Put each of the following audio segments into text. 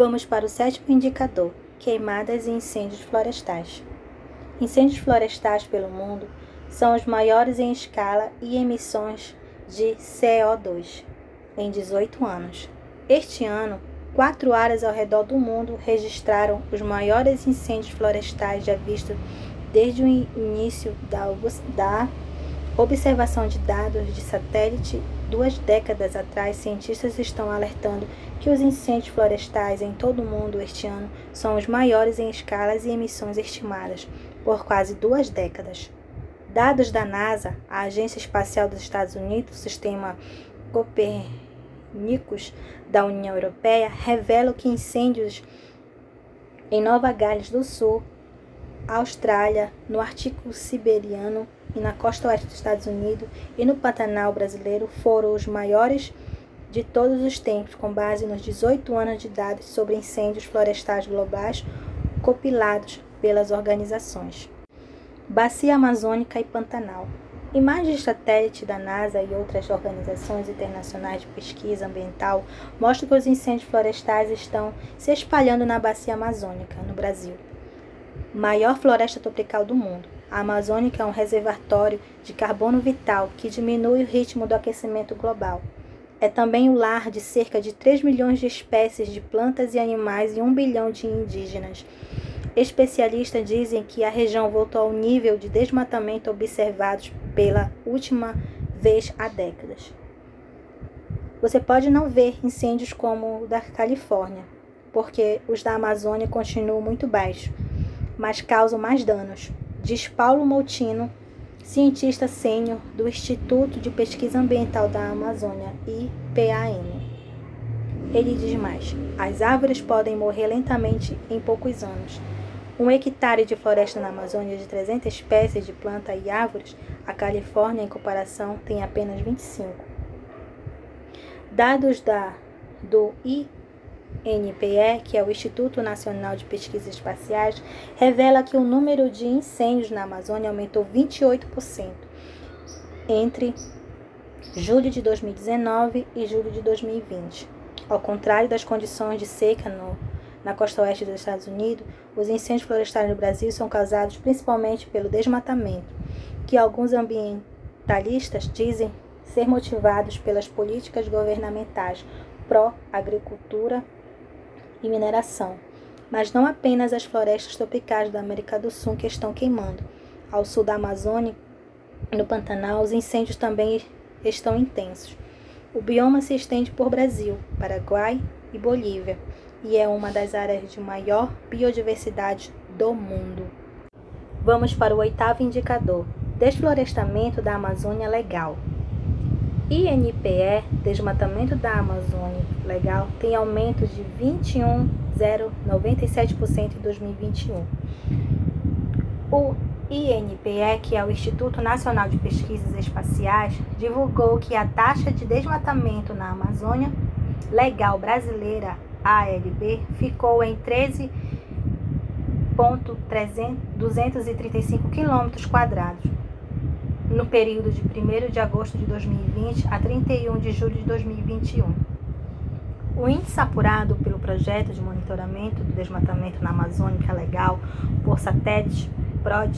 Vamos para o sétimo indicador: queimadas e incêndios florestais. Incêndios florestais pelo mundo são os maiores em escala e emissões de CO2 em 18 anos. Este ano, quatro áreas ao redor do mundo registraram os maiores incêndios florestais já vistos desde o início da, da observação de dados de satélite. Duas décadas atrás, cientistas estão alertando que os incêndios florestais em todo o mundo este ano são os maiores em escalas e emissões estimadas por quase duas décadas. Dados da NASA, a Agência Espacial dos Estados Unidos, Sistema Copernicus da União Europeia, revelam que incêndios em Nova Gales do Sul, Austrália, no Ártico Siberiano e na costa oeste dos Estados Unidos e no Pantanal brasileiro foram os maiores de todos os tempos, com base nos 18 anos de dados sobre incêndios florestais globais compilados pelas organizações. Bacia Amazônica e Pantanal. Imagens de satélite da NASA e outras organizações internacionais de pesquisa ambiental mostram que os incêndios florestais estão se espalhando na Bacia Amazônica, no Brasil. Maior floresta tropical do mundo. A Amazônica é um reservatório de carbono vital que diminui o ritmo do aquecimento global. É também o lar de cerca de 3 milhões de espécies de plantas e animais e 1 bilhão de indígenas. Especialistas dizem que a região voltou ao nível de desmatamento observados pela última vez há décadas. Você pode não ver incêndios como o da Califórnia, porque os da Amazônia continuam muito baixos, mas causam mais danos, diz Paulo Moutino, cientista sênior do Instituto de Pesquisa Ambiental da Amazônia, IPAM. Ele diz mais: as árvores podem morrer lentamente em poucos anos um hectare de floresta na Amazônia de 300 espécies de plantas e árvores, a Califórnia, em comparação, tem apenas 25. Dados da, do INPE, que é o Instituto Nacional de Pesquisas Espaciais, revela que o número de incêndios na Amazônia aumentou 28% entre julho de 2019 e julho de 2020. Ao contrário das condições de seca no na costa oeste dos Estados Unidos, os incêndios florestais no Brasil são causados principalmente pelo desmatamento, que alguns ambientalistas dizem ser motivados pelas políticas governamentais pró-agricultura e mineração. Mas não apenas as florestas tropicais da América do Sul que estão queimando. Ao sul da Amazônia, no Pantanal, os incêndios também estão intensos. O bioma se estende por Brasil, Paraguai e Bolívia e é uma das áreas de maior biodiversidade do mundo. Vamos para o oitavo indicador: desflorestamento da Amazônia legal. INPE, desmatamento da Amazônia legal, tem aumento de 21,097% em 2021. O INPE, que é o Instituto Nacional de Pesquisas Espaciais, divulgou que a taxa de desmatamento na Amazônia legal brasileira ALB ficou em 13.235 km no período de 1 de agosto de 2020 a 31 de julho de 2021. O índice apurado pelo projeto de monitoramento do desmatamento na Amazônica Legal por satélite PROD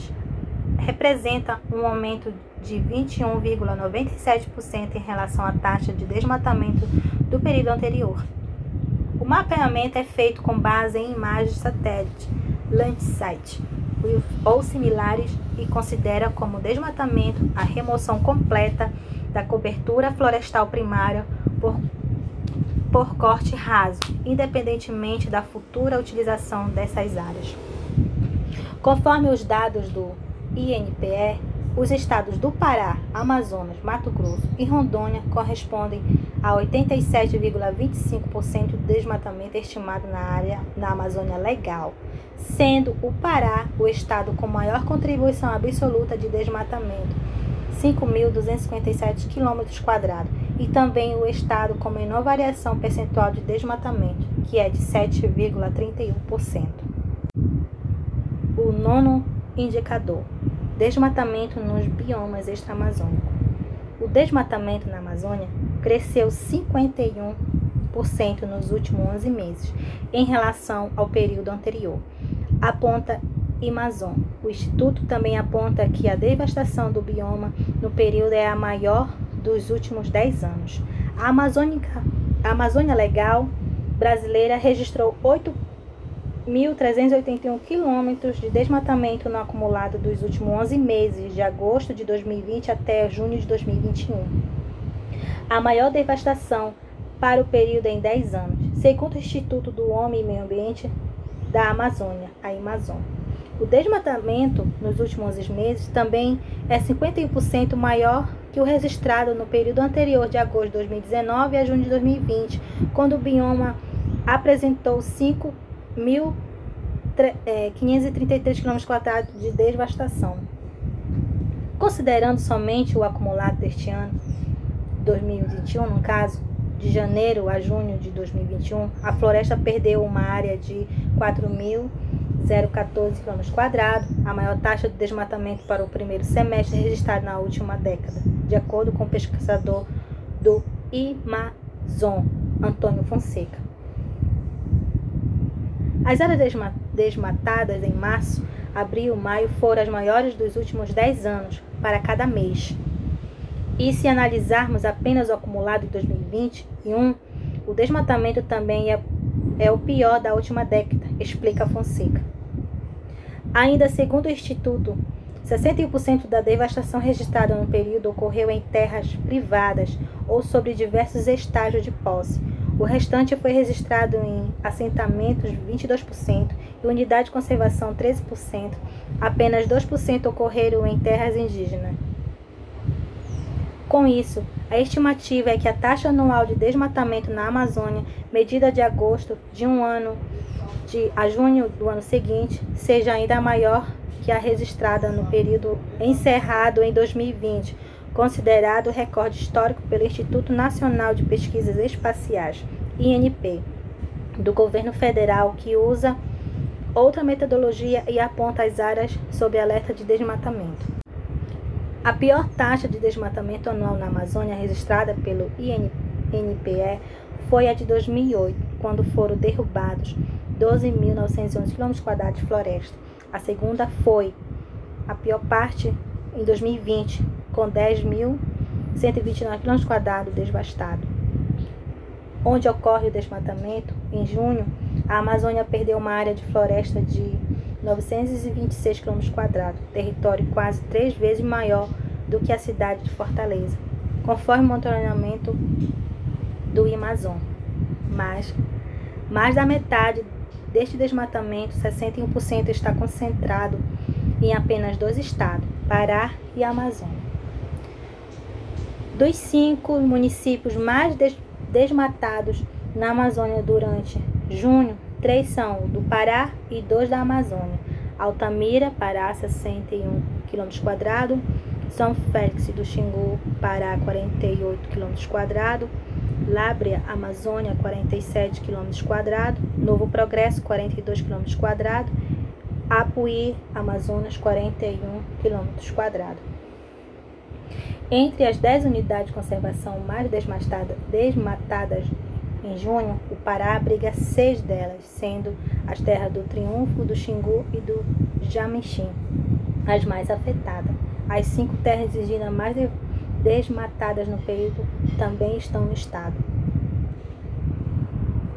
representa um aumento de 21,97% em relação à taxa de desmatamento do período anterior. O mapeamento é feito com base em imagens satélite, Landsat ou similares e considera como desmatamento a remoção completa da cobertura florestal primária por, por corte raso, independentemente da futura utilização dessas áreas. Conforme os dados do INPE, os estados do Pará, Amazonas, Mato Grosso e Rondônia correspondem a 87,25% do desmatamento estimado na área na Amazônia Legal, sendo o Pará o estado com maior contribuição absoluta de desmatamento, 5.257 km, e também o estado com menor variação percentual de desmatamento, que é de 7,31%. O nono indicador Desmatamento nos biomas extra-amazônicos. O desmatamento na Amazônia cresceu 51 65% nos últimos 11 meses, em relação ao período anterior. Aponta Amazon. O Instituto também aponta que a devastação do bioma no período é a maior dos últimos 10 anos. A, Amazônica, a Amazônia Legal brasileira registrou 8.381 quilômetros de desmatamento no acumulado dos últimos 11 meses, de agosto de 2020 até junho de 2021. A maior devastação para o período em 10 anos, segundo o Instituto do Homem e Meio Ambiente da Amazônia, a Amazon. O desmatamento nos últimos 11 meses também é 51% maior que o registrado no período anterior de agosto de 2019 a junho de 2020, quando o bioma apresentou 5.533 km de devastação. Considerando somente o acumulado deste ano, 2021, no caso, de janeiro a junho de 2021, a floresta perdeu uma área de 4.014 km, a maior taxa de desmatamento para o primeiro semestre registrado na última década, de acordo com o pesquisador do Amazon, Antônio Fonseca. As áreas desmatadas em março, abril, maio foram as maiores dos últimos 10 anos para cada mês. E se analisarmos apenas o acumulado de 2021, o desmatamento também é, é o pior da última década, explica Fonseca. Ainda segundo o Instituto, 61% da devastação registrada no período ocorreu em terras privadas ou sobre diversos estágios de posse, o restante foi registrado em assentamentos 22% e unidade de conservação 13%. Apenas 2% ocorreram em terras indígenas. Com isso, a estimativa é que a taxa anual de desmatamento na Amazônia, medida de agosto de um ano de a junho do ano seguinte, seja ainda maior que a registrada no período encerrado em 2020, considerado recorde histórico pelo Instituto Nacional de Pesquisas Espaciais, INP, do governo federal, que usa outra metodologia e aponta as áreas sob alerta de desmatamento. A pior taxa de desmatamento anual na Amazônia registrada pelo INPE foi a de 2008, quando foram derrubados 12.911 km de floresta. A segunda foi a pior parte em 2020, com 10.129 km devastados. Onde ocorre o desmatamento, em junho, a Amazônia perdeu uma área de floresta de 926 km, território quase três vezes maior do que a cidade de Fortaleza, conforme o monitoramento do Amazon. Mas mais da metade deste desmatamento, 61%, está concentrado em apenas dois estados, Pará e Amazônia. Dos cinco municípios mais des desmatados na Amazônia durante junho, três são do Pará e dois da Amazônia. Altamira, Pará, 61 km, São Félix do Xingu, Pará, 48 km, Lábrea, Amazônia, 47 km, Novo Progresso, 42 km, Apuí, Amazonas, 41 km. Entre as 10 unidades de conservação mais desmatadas, desmatadas em junho, o Pará abriga seis delas, sendo as terras do Triunfo, do Xingu e do Jamixim as mais afetadas. As cinco terras indígenas mais desmatadas no período também estão no estado.